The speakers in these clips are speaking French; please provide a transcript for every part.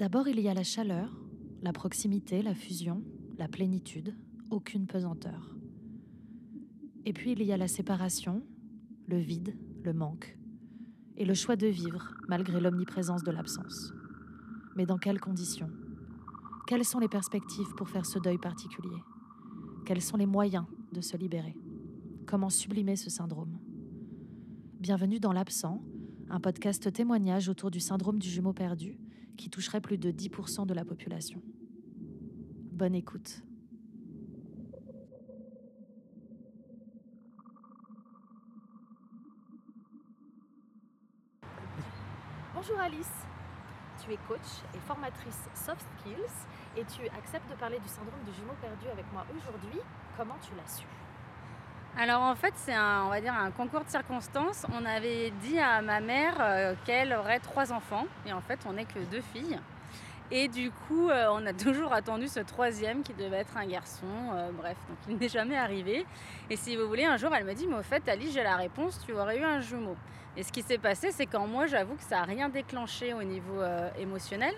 D'abord, il y a la chaleur, la proximité, la fusion, la plénitude, aucune pesanteur. Et puis il y a la séparation, le vide, le manque, et le choix de vivre malgré l'omniprésence de l'absence. Mais dans quelles conditions? Quelles sont les perspectives pour faire ce deuil particulier? Quels sont les moyens de se libérer? Comment sublimer ce syndrome? Bienvenue dans L'Absent, un podcast témoignage autour du syndrome du jumeau perdu qui toucherait plus de 10% de la population. Bonne écoute. Bonjour Alice, tu es coach et formatrice soft skills et tu acceptes de parler du syndrome du jumeau perdu avec moi aujourd'hui. Comment tu l'as su? Alors en fait c'est un, on va dire un concours de circonstances. On avait dit à ma mère euh, qu'elle aurait trois enfants et en fait on n'est que deux filles. Et du coup, euh, on a toujours attendu ce troisième qui devait être un garçon. Euh, bref, donc il n'est jamais arrivé. Et si vous voulez, un jour, elle me dit, mais au fait, Alice, j'ai la réponse, tu aurais eu un jumeau. Et ce qui s'est passé, c'est qu'en moi, j'avoue que ça n'a rien déclenché au niveau émotionnel.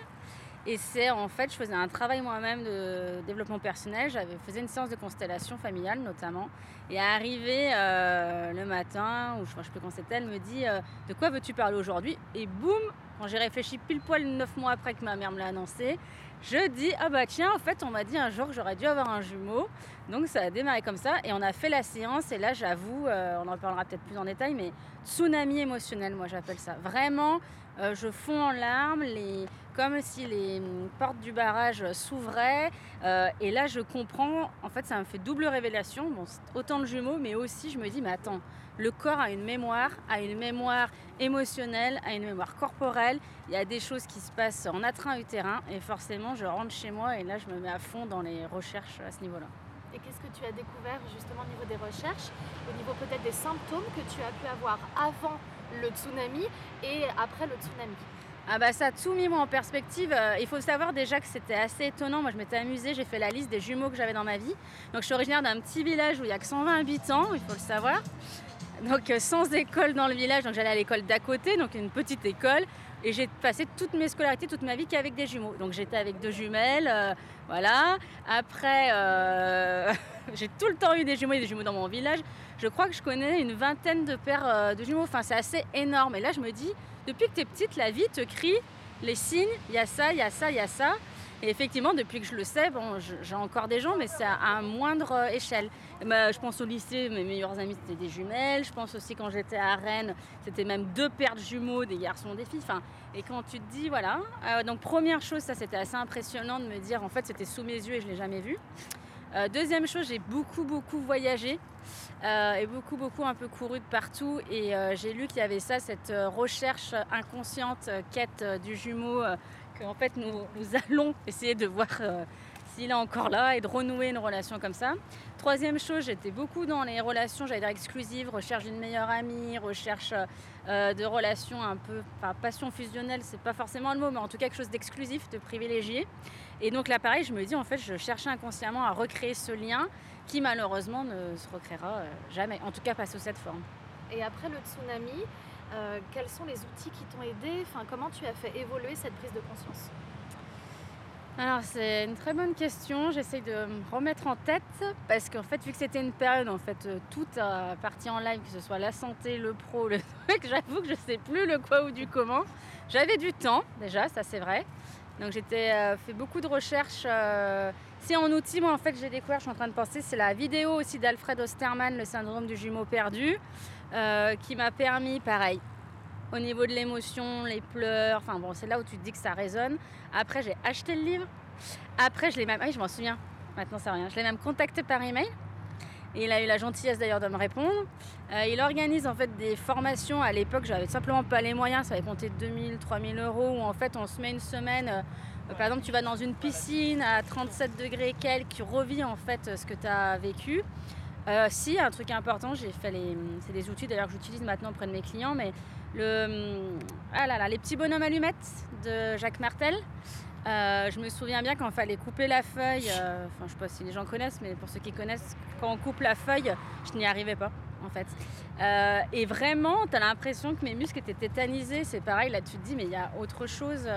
Et c'est en fait, je faisais un travail moi-même de développement personnel. J'avais faisais une séance de constellation familiale notamment. Et arrivé le matin, ou je ne sais plus quand c'était, elle me dit De quoi veux-tu parler aujourd'hui? Et boum, quand j'ai réfléchi pile poil neuf mois après que ma mère me l'a annoncé, je dis ah bah tiens en fait on m'a dit un jour que j'aurais dû avoir un jumeau. Donc ça a démarré comme ça et on a fait la séance et là j'avoue, euh, on en parlera peut-être plus en détail, mais tsunami émotionnel moi j'appelle ça. Vraiment, euh, je fonds en larmes, les, comme si les portes du barrage s'ouvraient. Euh, et là je comprends, en fait ça me fait double révélation, autant de jumeaux mais aussi je me dis mais attends, le corps a une mémoire, a une mémoire émotionnelle, a une mémoire corporelle, il y a des choses qui se passent en attrain utérin et forcément je rentre chez moi et là, je me mets à fond dans les recherches à ce niveau-là. Et qu'est-ce que tu as découvert justement au niveau des recherches, au niveau peut-être des symptômes que tu as pu avoir avant le tsunami et après le tsunami? Ah bah ça mis moi en perspective. Euh, il faut savoir déjà que c'était assez étonnant. Moi je m'étais amusée, j'ai fait la liste des jumeaux que j'avais dans ma vie. Donc je suis originaire d'un petit village où il y a que 120 habitants, il faut le savoir. Donc euh, sans école dans le village, donc j'allais à l'école d'à côté, donc une petite école. Et j'ai passé toutes mes scolarités, toute ma vie qu'avec des jumeaux. Donc j'étais avec deux jumelles, euh, voilà. Après, j'ai tout le temps eu des jumeaux et des jumeaux dans mon village. Je crois que je connais une vingtaine de paires de jumeaux. Enfin, c'est assez énorme. Et là, je me dis, depuis que tu es petite, la vie te crie les signes. Il y a ça, il y a ça, il y a ça. Et effectivement, depuis que je le sais, bon, j'ai encore des gens, mais c'est à, moindre euh, échelle. Bah, je pense au lycée, mes meilleurs amis c'était des jumelles. Je pense aussi quand j'étais à Rennes, c'était même deux paires de jumeaux, des garçons, des filles. Enfin, et quand tu te dis, voilà. Euh, donc première chose, ça c'était assez impressionnant de me dire, en fait, c'était sous mes yeux et je l'ai jamais vu. Euh, deuxième chose, j'ai beaucoup beaucoup voyagé et beaucoup beaucoup un peu couru de partout et j'ai lu qu'il y avait ça, cette recherche inconsciente, quête du jumeau en fait nous, allons essayer de voir euh, s'il est encore là et de renouer une relation comme ça. Troisième chose, j'étais beaucoup dans les relations, j'allais dire exclusives, recherche d'une meilleure amie, recherche euh, de relations un peu, enfin passion fusionnelle, c'est pas forcément le mot, mais en tout cas quelque chose d'exclusif, de privilégié. Et donc là, pareil, je me dis en fait, je cherchais inconsciemment à recréer ce lien qui malheureusement ne se recréera euh, jamais, en tout cas pas sous cette forme. Et après le tsunami, euh, quels sont les outils qui t'ont aidé? Enfin, Comment tu as fait évoluer cette prise de conscience? Alors c'est une très bonne question, j'essaye de me remettre en tête parce qu'en fait vu que c'était une période en fait euh, tout a parti en live, que ce soit la santé, le pro, le truc, j'avoue que je sais plus le quoi ou du comment. J'avais du temps déjà, ça c'est vrai. Donc j'étais euh, fait beaucoup de recherches. c'est en outil, moi en fait j'ai découvert, je suis en train de penser, c'est la vidéo aussi d'Alfred Osterman, le syndrome du jumeau perdu. Euh, qui m'a permis, pareil, au niveau de l'émotion, les pleurs, enfin bon, c'est là où tu te dis que ça résonne. Après, j'ai acheté le livre. Après, je l'ai même, oui, je m'en souviens, maintenant ça rien, je l'ai même contacté par email. Il a eu la gentillesse d'ailleurs de me répondre. Euh, il organise en fait des formations. À l'époque, j'avais simplement pas les moyens. Ça avait compté 2000, 3000 euros. Où en fait, on se met une semaine. Euh, par exemple, tu vas dans une piscine à 37 degrés quelques, tu revis en fait ce que tu as vécu. Euh, si, un truc important, j'ai fait les. C'est des outils d'ailleurs que j'utilise maintenant auprès de mes clients, mais le. Ah là là, les petits bonhommes allumettes de Jacques Martel. Euh, je me souviens bien quand il fallait couper la feuille, euh, enfin je sais pas si les gens connaissent, mais pour ceux qui connaissent, quand on coupe la feuille, je n'y arrivais pas en fait. et vraiment, tu as l'impression que mes muscles étaient tétanisés. C'est pareil, là tu te dis, mais il y a autre chose.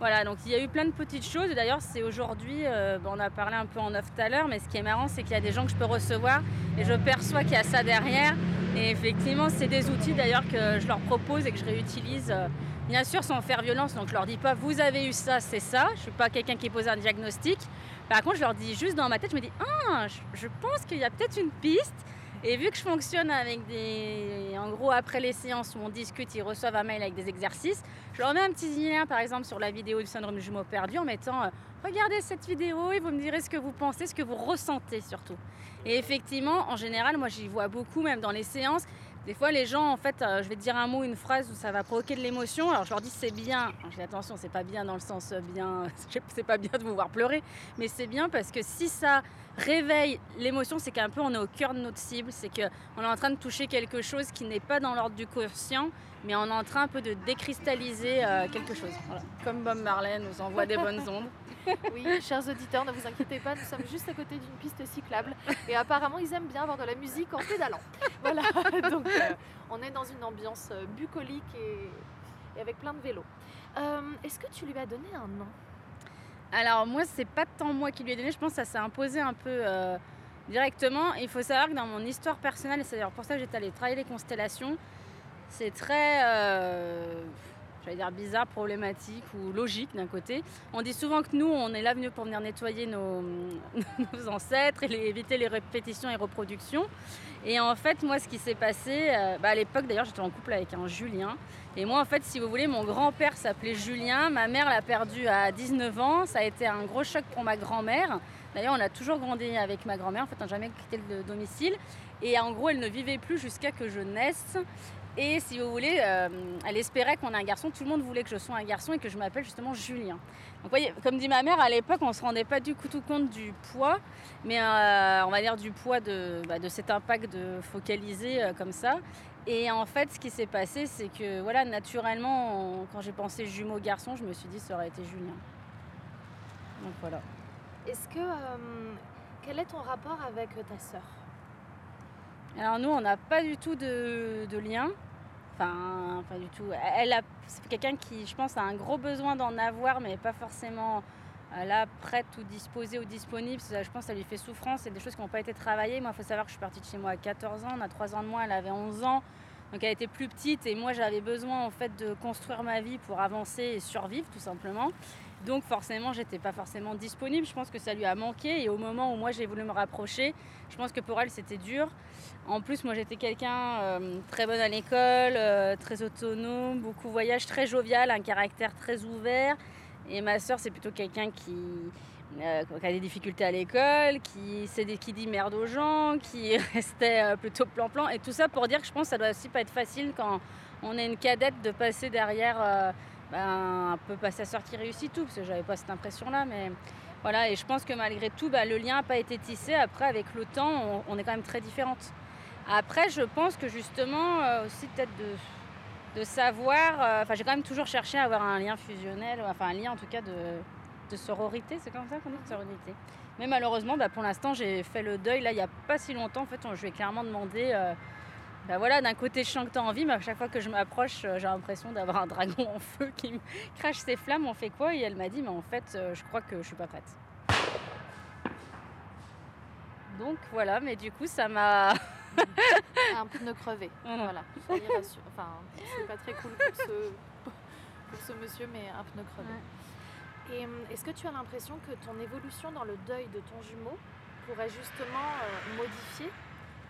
Voilà, donc il y a eu plein de petites choses. D'ailleurs, c'est aujourd'hui, euh, on a parlé un peu en off tout à l'heure, mais ce qui est marrant, c'est qu'il y a des gens que je peux recevoir et je perçois qu'il y a ça derrière. Et effectivement, c'est des outils d'ailleurs que je leur propose et que je réutilise. euh, bien sûr, sans faire violence, donc je leur dis pas vous avez eu ça, c'est ça. Je suis pas quelqu'un qui pose un diagnostic. Par contre, je leur dis juste dans ma tête, je me dis ah, je pense qu'il y a peut-être une piste. Et vu que je fonctionne avec des. En gros, après les séances où on discute, ils reçoivent un mail avec des exercices, je leur mets un petit lien, par exemple, sur la vidéo du syndrome du jumeau perdu en mettant euh, Regardez cette vidéo et vous me direz ce que vous pensez, ce que vous ressentez surtout. Et effectivement, en général, moi j'y vois beaucoup, même dans les séances. Des fois, les gens, en fait, euh, je vais dire un mot, une phrase où ça va provoquer de l'émotion. Alors, je leur dis c'est bien. Je dis attention, c'est pas bien dans le sens euh, bien. c'est pas bien de vous voir pleurer, mais c'est bien parce que si ça réveille l'émotion, c'est qu'un peu on est au cœur de notre cible. C'est qu'on est en train de toucher quelque chose qui n'est pas dans l'ordre du conscient, mais on est en train un peu de décristalliser euh, quelque chose. Voilà. Comme Bob Marley nous envoie des bonnes ondes. Oui, chers auditeurs, ne vous inquiétez pas, nous sommes juste à côté d'une piste cyclable et apparemment ils aiment bien avoir de la musique en pédalant. Voilà, donc euh, on est dans une ambiance euh, bucolique et, et avec plein de vélos. Euh, Est-ce que tu lui as donné un nom? Alors moi, c'est pas tant moi qui lui ai donné, je pense que ça s'est imposé un peu euh, directement. Il faut savoir que dans mon histoire personnelle, et c'est d'ailleurs pour ça que j'étais allée travailler les constellations, c'est très, euh, j'allais dire bizarre, problématique ou logique d'un côté. On dit souvent que nous, on est là venu pour venir nettoyer nos, ancêtres et éviter les répétitions et reproductions. Et en fait, moi, ce qui s'est passé, euh, bah, à l'époque d'ailleurs, j'étais en couple avec un Julien. Et moi, en fait, si vous voulez, mon grand-père s'appelait Julien. Ma mère l'a perdu à 19 ans. Ça a été un gros choc pour ma grand-mère. D'ailleurs, on a toujours grandi avec ma grand-mère. En fait, on n'a jamais quitté le domicile. Et en gros, elle ne vivait plus jusqu'à que je naisse. Et si vous voulez, euh, elle espérait qu'on ait un garçon. Tout le monde voulait que je sois un garçon et que je m'appelle justement Julien. Donc, voyez, comme dit ma mère, à l'époque, on ne se rendait pas du tout compte du poids, mais euh, on va dire du poids de, bah, de cet impact de focaliser euh, comme ça. Et en fait, ce qui s'est passé, c'est que voilà, naturellement, quand j'ai pensé jumeau garçon, je me suis dit ça aurait été Julien. Donc voilà. Est-ce que. quel est ton rapport avec ta sœur? Alors nous, on n'a pas du tout de, lien. Enfin, pas du tout. Elle a, c'est quelqu'un qui, je pense, a un gros besoin d'en avoir, mais pas forcément euh, là prête ou disposée ou disponible. Je pense que ça lui fait souffrance. C'est des choses qui n'ont pas été travaillées. Moi, il faut savoir que je suis partie de chez moi à 14 ans. On a 3 ans de moins. Elle avait 11 ans. Donc elle était plus petite et moi j'avais besoin en fait de construire ma vie pour avancer et survivre tout simplement. Donc forcément j'étais pas forcément disponible. Je pense que ça lui a manqué et au moment où moi j'ai voulu me rapprocher, je pense que pour elle c'était dur. En plus moi j'étais quelqu'un euh, très bonne à l'école, euh, très autonome, beaucoup voyage, très jovial, un caractère très ouvert. Et ma soeur c'est plutôt quelqu'un qui, euh, a des difficultés à l'école, qui, dit merde aux gens, qui restait plutôt plan-plan. Et tout ça pour dire que je pense que ça doit aussi pas être facile quand on est une cadette de passer derrière ben, un peu pas sa qui réussit tout, parce que j'avais pas cette impression-là. Mais voilà, et je pense que malgré tout, ben, le lien n'a pas été tissé. Après, avec le temps, on, est quand même très différentes. Après, je pense que justement, euh, aussi peut-être de, de savoir, euh, enfin j'ai quand même toujours cherché à avoir un lien fusionnel, enfin un lien en tout cas de, de sororité, c'est comme ça qu'on dit, de sororité. Mais malheureusement, bah, pour l'instant, j'ai fait le deuil. Là, il n'y a pas si longtemps, en fait, on- je lui ai clairement demandé. euh, bah voilà, d'un côté, je sens que tu as envie, mais à chaque fois que je m'approche, euh, j'ai l'impression d'avoir un dragon en feu qui me crache ses flammes. On fait quoi? Et elle m'a dit, mais en fait, euh, je crois que je suis pas prête. Donc voilà, mais du coup, ça m'a. Un pneu crevé. Voilà. Voilà. Enfin, c'est pas très cool pour ce, pour ce monsieur, mais un pneu crevé. Et hum, est-ce que tu as l'impression que ton évolution dans le deuil de ton jumeau pourrait justement euh, modifier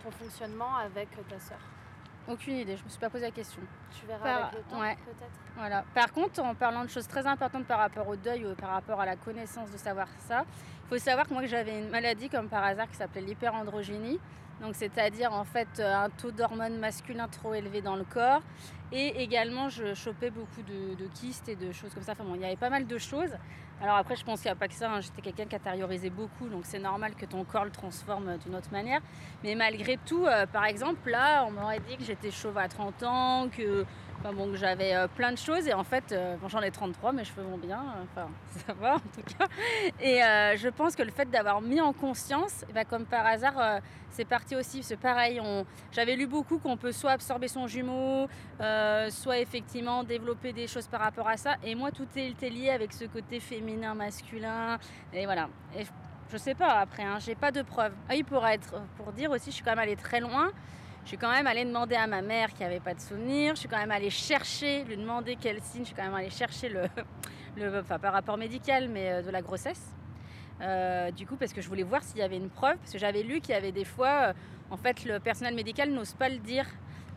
ton fonctionnement avec ta sœur Aucune idée, je me suis pas posé la question. Tu verras Par- avec le temps, ouais. peut-être Voilà. Par contre, en parlant de choses très importantes par rapport au deuil ou par rapport à la connaissance de savoir ça, faut savoir que moi j'avais une maladie comme par hasard qui s'appelait l'hyperandrogénie. Donc c'est-à-dire en fait euh, un taux d'hormones masculins trop élevé dans le corps. Et également je chopais beaucoup de, kystes et de choses comme ça. Enfin bon, il y avait pas mal de choses. Alors après je pense qu'il n'y a pas que ça. hein. J'étais quelqu'un qui intériorisait beaucoup. Donc c'est normal que ton corps le transforme d'une autre manière. Mais malgré tout, euh, par exemple, là, on m'aurait dit que j'étais chauve à 30 ans, que Enfin j'avais euh, plein de choses et en fait, euh, bon, j'en ai 33, mes cheveux vont bien, enfin ça va en tout cas. Et euh, je pense que le fait d'avoir mis en conscience, eh ben, comme par hasard, c'est parti aussi. C'est pareil, on... j'avais lu beaucoup qu'on peut soit absorber son jumeau, soit effectivement développer des choses par rapport à ça. Et moi, tout est lié avec ce côté féminin, masculin. Et voilà. Et je, je sais pas après, hein, j'ai pas de preuves. Ah oui, pour, être, pour dire aussi, je suis quand même allée très loin. Je suis quand même allée demander à ma mère qui n'avait pas de souvenirs. Je suis quand même allée chercher, lui demander quel signe. Je suis quand même allée chercher le, le enfin pas rapport médical, mais euh, de la grossesse. Euh, du coup, parce que je voulais voir s'il y avait une preuve, parce que j'avais lu qu'il y avait des fois, euh, en fait, le personnel médical n'ose pas le dire.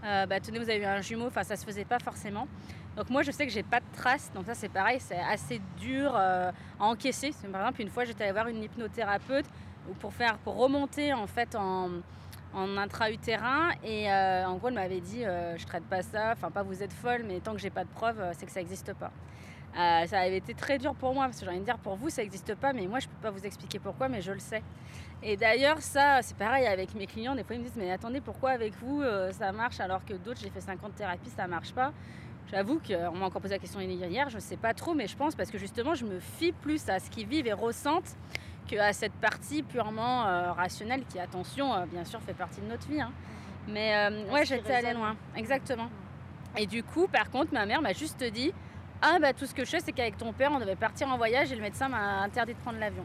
Bah, tenez, vous avez eu un jumeau. Enfin, ça se faisait pas forcément. Donc moi, je sais que j'ai pas de traces. Donc ça, c'est pareil, c'est assez dur à encaisser. Par exemple, une fois, j'étais allée voir une hypnothérapeute pour faire, pour remonter en fait en en intra-utérin et euh, en gros elle m'avait dit euh, je traite pas ça, enfin pas vous êtes folle mais tant que j'ai pas de preuves euh, c'est que ça n'existe pas. Euh, ça avait été très dur pour moi parce que j'ai envie de dire pour vous ça n'existe pas mais moi je peux pas vous expliquer pourquoi mais je le sais. Et d'ailleurs ça c'est pareil avec mes clients, des fois ils me disent mais attendez pourquoi avec vous euh, ça marche alors que d'autres j'ai fait 50 thérapies ça marche pas? J'avoue qu'on m'a encore posé la question hier, je sais pas trop mais je pense parce que justement je me fie plus à ce qu'ils vivent et ressentent qu'à cette partie purement euh, rationnelle qui, attention, euh, bien sûr, fait partie de notre vie. hein. Mais euh, ouais, j'étais allée loin, exactement. Et du coup, par contre, ma mère m'a juste dit Ah, bah tout ce que je sais, c'est qu'avec ton père, on devait partir en voyage et le médecin m'a interdit de prendre l'avion.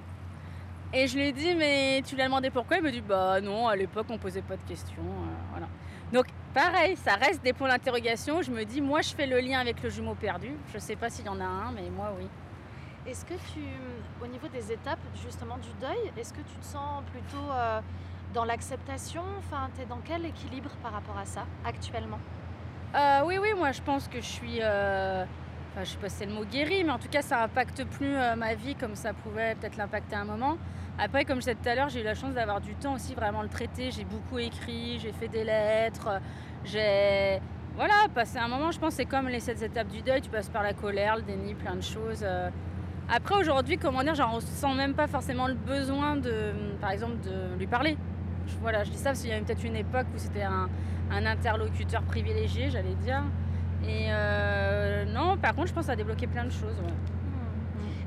Et je lui ai dit Mais tu lui as demandé pourquoi? Il me dit Bah non, à l'époque, on posait pas de questions. euh, voilà. Donc, pareil, ça reste des points d'interrogation. Je me dis Moi, je fais le lien avec le jumeau perdu. Je sais pas s'il y en a un, mais moi, oui. Est-ce que tu, au niveau des étapes justement du deuil, est-ce que tu te sens plutôt euh, dans l'acceptation? Enfin, tu dans quel équilibre par rapport à ça actuellement? Euh, oui, oui, moi je pense que je suis. euh, Enfin, je sais pas si c'est le mot guéri, mais en tout cas, ça impacte plus euh, ma vie comme ça pouvait peut-être l'impacter à un moment. Après, comme je disais tout à l'heure, j'ai eu la chance d'avoir du temps aussi vraiment le traiter. J'ai beaucoup écrit, j'ai fait des lettres, j'ai. Voilà, passé un moment, je pense, c'est comme les sept étapes du deuil. Tu passes par la colère, le déni, plein de choses. Après, aujourd'hui, comment dire, j'en ressens même pas forcément le besoin de, par exemple, de lui parler. Voilà, je dis ça parce qu'il y a eu peut-être une époque où c'était un, interlocuteur privilégié, j'allais dire. Et euh, non, par contre, je pense à débloquer plein de choses. ouais.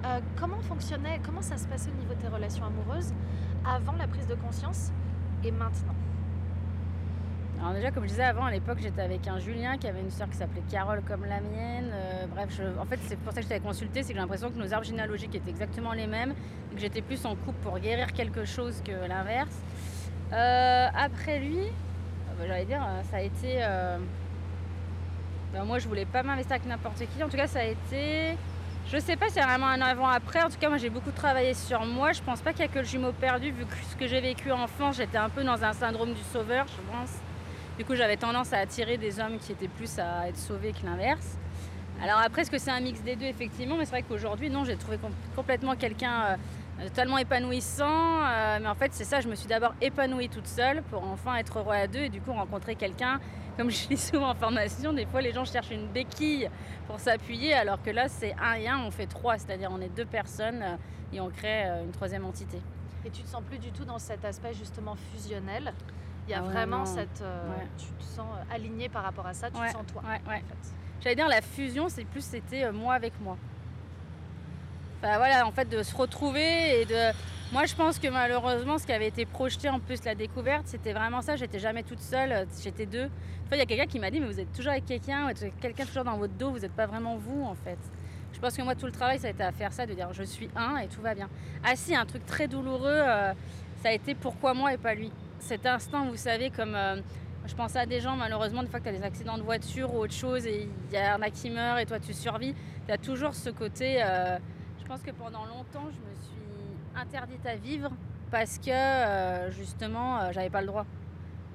Euh, Comment fonctionnait, comment ça se passait au niveau de tes relations amoureuses avant la prise de conscience et maintenant? Alors déjà, comme je disais avant, à l'époque, j'étais avec un Julien qui avait une sœur qui s'appelait Carole comme la mienne. Euh, bref, en fait, c'est pour ça que je t'avais consulté, c'est que j'ai l'impression que nos arbres généalogiques étaient exactement les mêmes, et que j'étais plus en couple pour guérir quelque chose que l'inverse. Euh, après lui, euh, bah, j'allais dire, ça a été... bah, moi, je voulais pas m'investir avec n'importe qui. En tout cas, ça a été... Je sais pas si c'est vraiment un avant-après. En tout cas, moi, j'ai beaucoup travaillé sur moi. Je pense pas qu'il y a que le jumeau perdu, vu que ce que j'ai vécu enfant, j'étais un peu dans un syndrome du sauveur, je pense. Du coup, j'avais tendance à attirer des hommes qui étaient plus à être sauvés que l'inverse. Alors après, est-ce que c'est un mix des deux, effectivement Mais c'est vrai qu'aujourd'hui, non, j'ai trouvé com- complètement quelqu'un euh, totalement épanouissant. euh, mais en fait, c'est ça, je me suis d'abord épanouie toute seule pour enfin être heureux à deux et du coup rencontrer quelqu'un. Comme je dis souvent en formation, des fois les gens cherchent une béquille pour s'appuyer, alors que là, c'est un et un, on fait trois, c'est-à-dire on est deux personnes euh, et on crée euh, une troisième entité. Et tu te sens plus du tout dans cet aspect justement fusionnel? Il y a Ah ouais, vraiment non. cette. euh, Ouais. Tu te sens euh, aligné par rapport à ça, tu Ouais, te sens toi. en fait. J'allais dire la fusion, c'est plus c'était euh, moi avec moi. Enfin voilà, en fait de se retrouver et de. Moi je pense que malheureusement ce qui avait été projeté en plus la découverte, c'était vraiment ça. J'étais jamais toute seule, j'étais deux. Une fois il y a quelqu'un qui m'a dit mais vous êtes toujours avec quelqu'un, quelqu'un toujours dans votre dos, vous n'êtes pas vraiment vous en fait. Je pense que moi tout le travail ça a été à faire ça, de dire je suis un et tout va bien. Ah si, un truc très douloureux, euh, ça a été pourquoi moi et pas lui. Cet instant, vous savez, comme euh, je pense à des gens, malheureusement, des fois que tu as des accidents de voiture ou autre chose et il y en a qui meurent et toi tu survis, tu as toujours ce côté. euh, je pense que pendant longtemps, je me suis interdite à vivre parce que euh, justement, euh, j'avais pas le droit.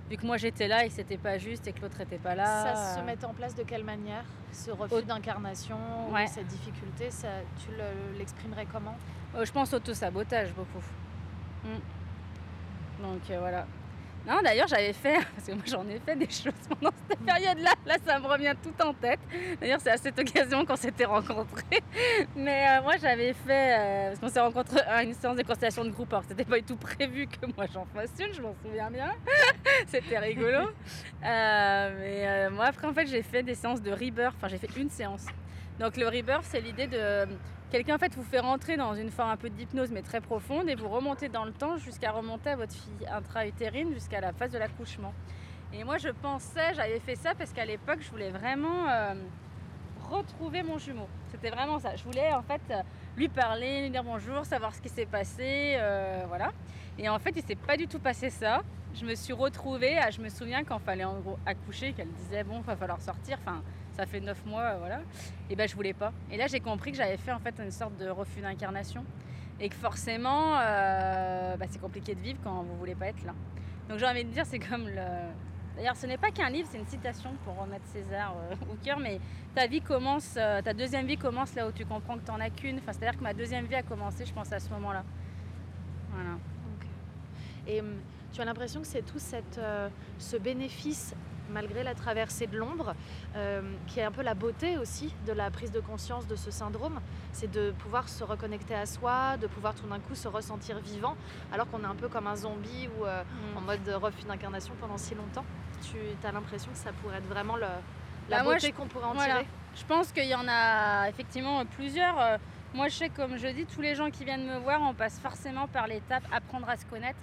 Vu que moi j'étais là et que c'était pas juste et que l'autre était pas là. Ça se met en place de quelle manière Ce refus d'incarnation, ou cette difficulté, ça, tu le- l'exprimerais comment? Je pense auto-sabotage beaucoup. Mm. Donc euh, voilà. Non, d'ailleurs, j'avais fait, parce que moi j'en ai fait des choses pendant cette période-là, là ça me revient tout en tête. D'ailleurs, c'est à cette occasion qu'on s'était rencontrés. Mais euh, moi j'avais fait, euh, parce qu'on s'est rencontrés à une séance de constellation de groupe, alors c'était pas du tout prévu que moi j'en fasse une, je m'en souviens bien. c'était rigolo. Mais moi après, en fait, j'ai fait des séances de rebirth, enfin j'ai fait une séance. Donc le rebirth, c'est l'idée de Quelqu'un en fait vous fait rentrer dans une forme un peu d'hypnose mais très profonde et vous remontez dans le temps jusqu'à remonter à votre fille intra-utérine jusqu'à la phase de l'accouchement. Et moi je pensais, j'avais fait ça parce qu'à l'époque je voulais vraiment euh, retrouver mon jumeau. C'était vraiment ça. Je voulais en fait lui parler, lui dire bonjour, savoir ce qui s'est passé, euh, voilà. Et en fait il s'est pas du tout passé ça. Je me suis retrouvée, je me souviens quand fallait en gros accoucher, qu'elle disait bon, va falloir sortir. Enfin, ça fait neuf mois, voilà. Et ben je voulais pas. Et là j'ai compris que j'avais fait en fait une sorte de refus d'incarnation et que forcément euh, bah, c'est compliqué de vivre quand vous voulez pas être là. Donc j'ai envie de dire c'est comme le. D'ailleurs ce n'est pas qu'un livre, c'est une citation pour remettre César euh, au cœur, mais ta vie commence, euh, ta deuxième vie commence là où tu comprends que tu as qu'une. Enfin, c'est-à-dire que ma deuxième vie a commencé, je pense, à ce moment-là. Voilà. Et hum, tu as l'impression que c'est tout cette, ce bénéfice malgré la traversée de l'ombre, euh, qui est un peu la beauté aussi de la prise de conscience de ce syndrome, c'est de pouvoir se reconnecter à soi, de pouvoir tout d'un coup se ressentir vivant, alors qu'on est un peu comme un zombie ou euh, mm. en mode refus d'incarnation pendant si longtemps. Tu as l'impression que ça pourrait être vraiment le, la bah, beauté qu'on pourrait en tirer Je pense qu'il y en a effectivement plusieurs. Euh, moi, je sais, comme je dis, tous les gens qui viennent me voir, on passe forcément par l'étape apprendre à se connaître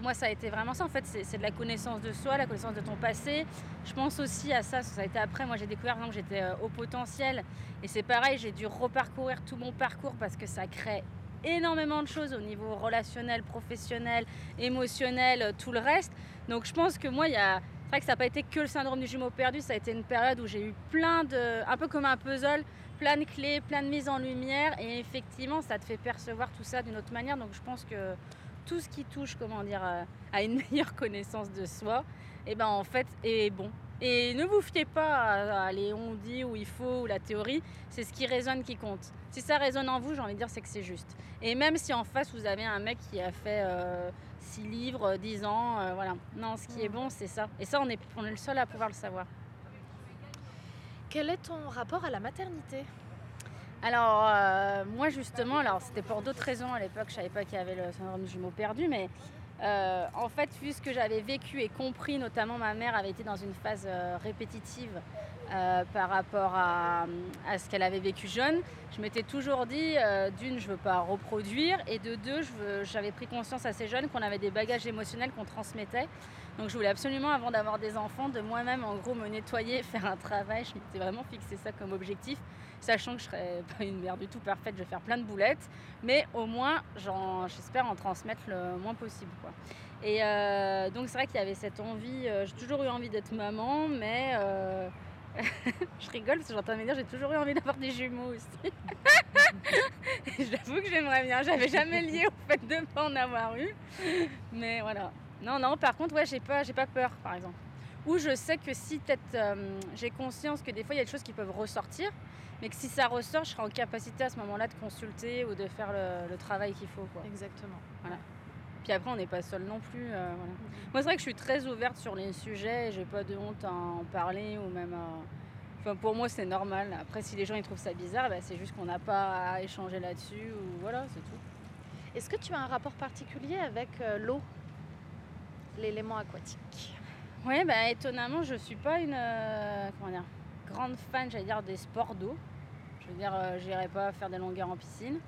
moi, ça a été vraiment ça. En fait, c'est de la connaissance de soi, la connaissance de ton passé. Je pense aussi à ça. Ça a été après. Moi, j'ai découvert que j'étais euh, au potentiel. Et c'est pareil, j'ai dû reparcourir tout mon parcours parce que ça crée énormément de choses au niveau relationnel, professionnel, émotionnel, euh, tout le reste. Donc, je pense que moi, il y a. C'est vrai que ça n'a pas été que le syndrome du jumeau perdu. Ça a été une période où j'ai eu plein de. un peu comme un puzzle plein de clés, plein de mises en lumière et effectivement ça te fait percevoir tout ça d'une autre manière donc je pense que tout ce qui touche, comment dire, euh, à une meilleure connaissance de soi, et eh ben en fait est bon. Et ne vous fiez pas à, les on dit où il faut ou la théorie, c'est ce qui résonne qui compte. Si ça résonne en vous, j'ai envie de dire c'est que c'est juste. Et même si en face vous avez un mec qui a fait 6 euh, livres, 10 ans, euh, voilà. Non, ce qui est bon, c'est ça. Et ça, on est, on est le seul à pouvoir le savoir. Quel est ton rapport à la maternité? Alors, euh, moi justement, alors c'était pour d'autres raisons à l'époque, je savais pas qu'il y avait le syndrome du jumeau perdu, mais euh, en fait, vu ce que j'avais vécu et compris, notamment ma mère avait été dans une phase euh, répétitive par rapport à, ce qu'elle avait vécu jeune, je m'étais toujours dit, d'une, je veux pas reproduire, et de deux, j'avais pris conscience assez jeune qu'on avait des bagages émotionnels qu'on transmettait. Donc je voulais absolument, avant d'avoir des enfants, de moi-même en gros me nettoyer, faire un travail. Je m'étais vraiment fixé ça comme objectif sachant que je serai pas une mère du tout parfaite, je vais faire plein de boulettes, mais au moins j'espère en transmettre le moins possible. Quoi. Et euh, donc c'est vrai qu'il y avait cette envie, euh, j'ai toujours eu envie d'être maman, mais euh, je rigole parce que j'entends me dire j'ai toujours eu envie d'avoir des jumeaux aussi. J'avoue que j'aimerais bien, j'avais jamais lié au fait de ne pas en avoir eu, mais voilà. Non, non, par contre, ouais, j'ai pas, j'ai pas peur, par exemple. Ou je sais que si peut-être j'ai conscience que des fois il y a des choses qui peuvent ressortir, mais que si ça ressort, je serai en capacité à ce moment-là de consulter ou de faire le, travail qu'il faut. Quoi. Exactement. Voilà. Puis après, on n'est pas seul non plus. Euh, voilà. Moi, c'est vrai que je suis très ouverte sur les sujets. J'ai pas de honte à en parler ou même. Enfin, pour moi, c'est normal. Après, si les gens ils trouvent ça bizarre, bah, c'est juste qu'on n'a pas à échanger là-dessus ou voilà, c'est tout. Est-ce que tu as un rapport particulier avec euh, l'eau, l'élément aquatique Oui, bah, étonnamment, je suis pas une euh, comment dire, grande fan, j'allais dire, des sports d'eau. Je veux dire, euh, j'irai pas faire des longueurs en piscine.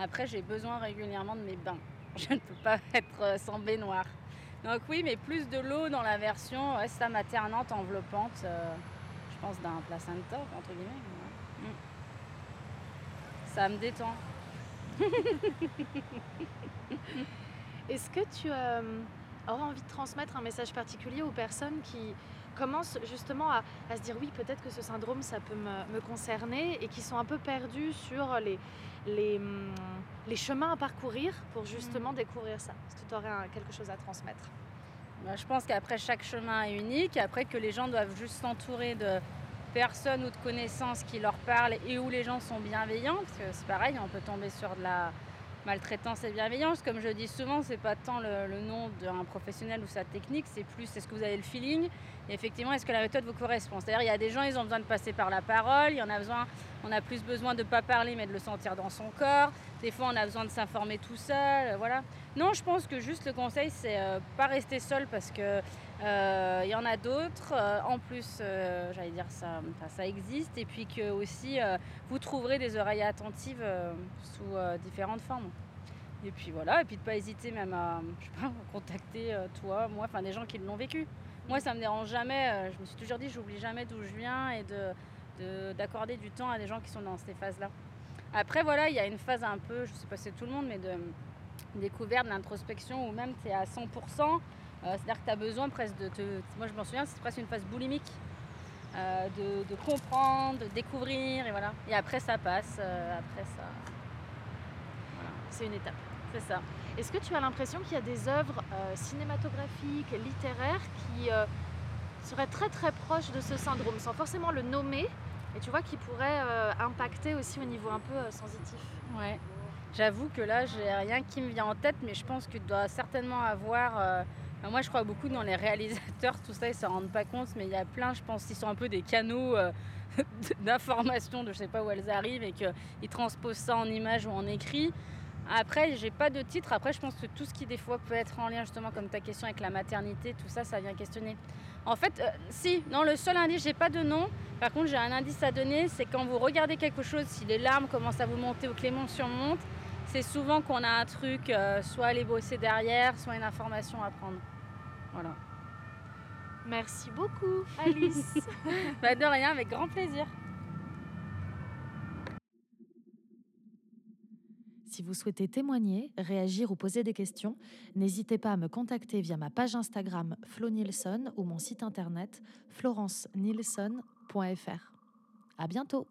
Après, j'ai besoin régulièrement de mes bains. Je ne peux pas être euh, sans baignoire. Donc oui, mais plus de l'eau dans la version ouais, ça maternante, enveloppante, euh, je pense d'un placenta, entre guillemets. Mm. Ça me détend. Est-ce que tu auras envie de transmettre un message particulier aux personnes qui commencent justement à, se dire oui, peut-être que ce syndrome, ça peut me, concerner et qui sont un peu perdus sur les, les, hum, les chemins à parcourir pour justement mm. découvrir ça. Est-ce que tu aurais quelque chose à transmettre? Bah, Je pense qu'après, chaque chemin est unique. Après, que les gens doivent juste s'entourer de personnes ou de connaissances qui leur parlent et où les gens sont bienveillants. Parce que c'est pareil, on peut tomber sur de la maltraitance et bienveillance. Comme je dis souvent, c'est pas tant le, nom d'un professionnel ou sa technique, c'est plus est-ce que vous avez le feeling et effectivement est-ce que la méthode vous correspond. C'est-à-dire il y a des gens, ils ont besoin de passer par la parole, il y en a besoin, on a plus besoin de ne pas parler mais de le sentir dans son corps. Des fois on a besoin de s'informer tout seul, voilà. Non, je pense que juste le conseil c'est euh, pas rester seul parce que il y en a d'autres. Euh, en plus, j'allais dire ça, ça existe et puis que aussi vous trouverez des oreilles attentives sous différentes formes. Et puis voilà, et puis de pas hésiter même à, je sais pas, contacter toi, moi, enfin des gens qui l'ont vécu. Moi, ça me dérange jamais. Je me suis toujours dit, j'oublie jamais d'où je viens et de, d'accorder du temps à des gens qui sont dans ces phases-là. Après, voilà, il y a une phase un peu, je sais pas si c'est tout le monde, mais de découverte, d'introspection, où même tu es à 100%. Euh, c'est-à-dire que tu as besoin presque de te... Moi, je m'en souviens, c'est presque une phase boulimique. Euh, de, comprendre, de découvrir, et voilà. Et après, ça passe. Euh, après, ça... Voilà. C'est une étape. C'est ça. Est-ce que tu as l'impression qu'il y a des œuvres cinématographiques, littéraires qui seraient très très proches de ce syndrome, sans forcément le nommer, et tu vois, qui pourraient impacter aussi au niveau un peu sensitif? Ouais. J'avoue que là, j'ai rien qui me vient en tête, mais je pense que tu dois certainement avoir. Moi, je crois beaucoup dans les réalisateurs, tout ça, ils ne se rendent pas compte, mais il y a plein, je pense, qui sont un peu des canaux euh, d'information de je sais pas où elles arrivent et qu'ils transposent ça en image ou en écrit. Après, j'ai pas de titre. Après, je pense que tout ce qui des fois peut être en lien justement comme ta question avec la maternité, tout ça, ça vient questionner. En fait, euh, si, non, le seul indice, j'ai pas de nom. Par contre, j'ai un indice à donner, c'est quand vous regardez quelque chose, si les larmes commencent à vous monter ou que l'émotion monte, c'est souvent qu'on a un truc, euh, soit aller bosser derrière, soit une information à prendre. Voilà. Merci beaucoup, Alice. bah de rien, avec grand plaisir. Si vous souhaitez témoigner, réagir ou poser des questions, n'hésitez pas à me contacter via ma page Instagram Flo Nilsson ou mon site internet florencenilsson.fr. À bientôt!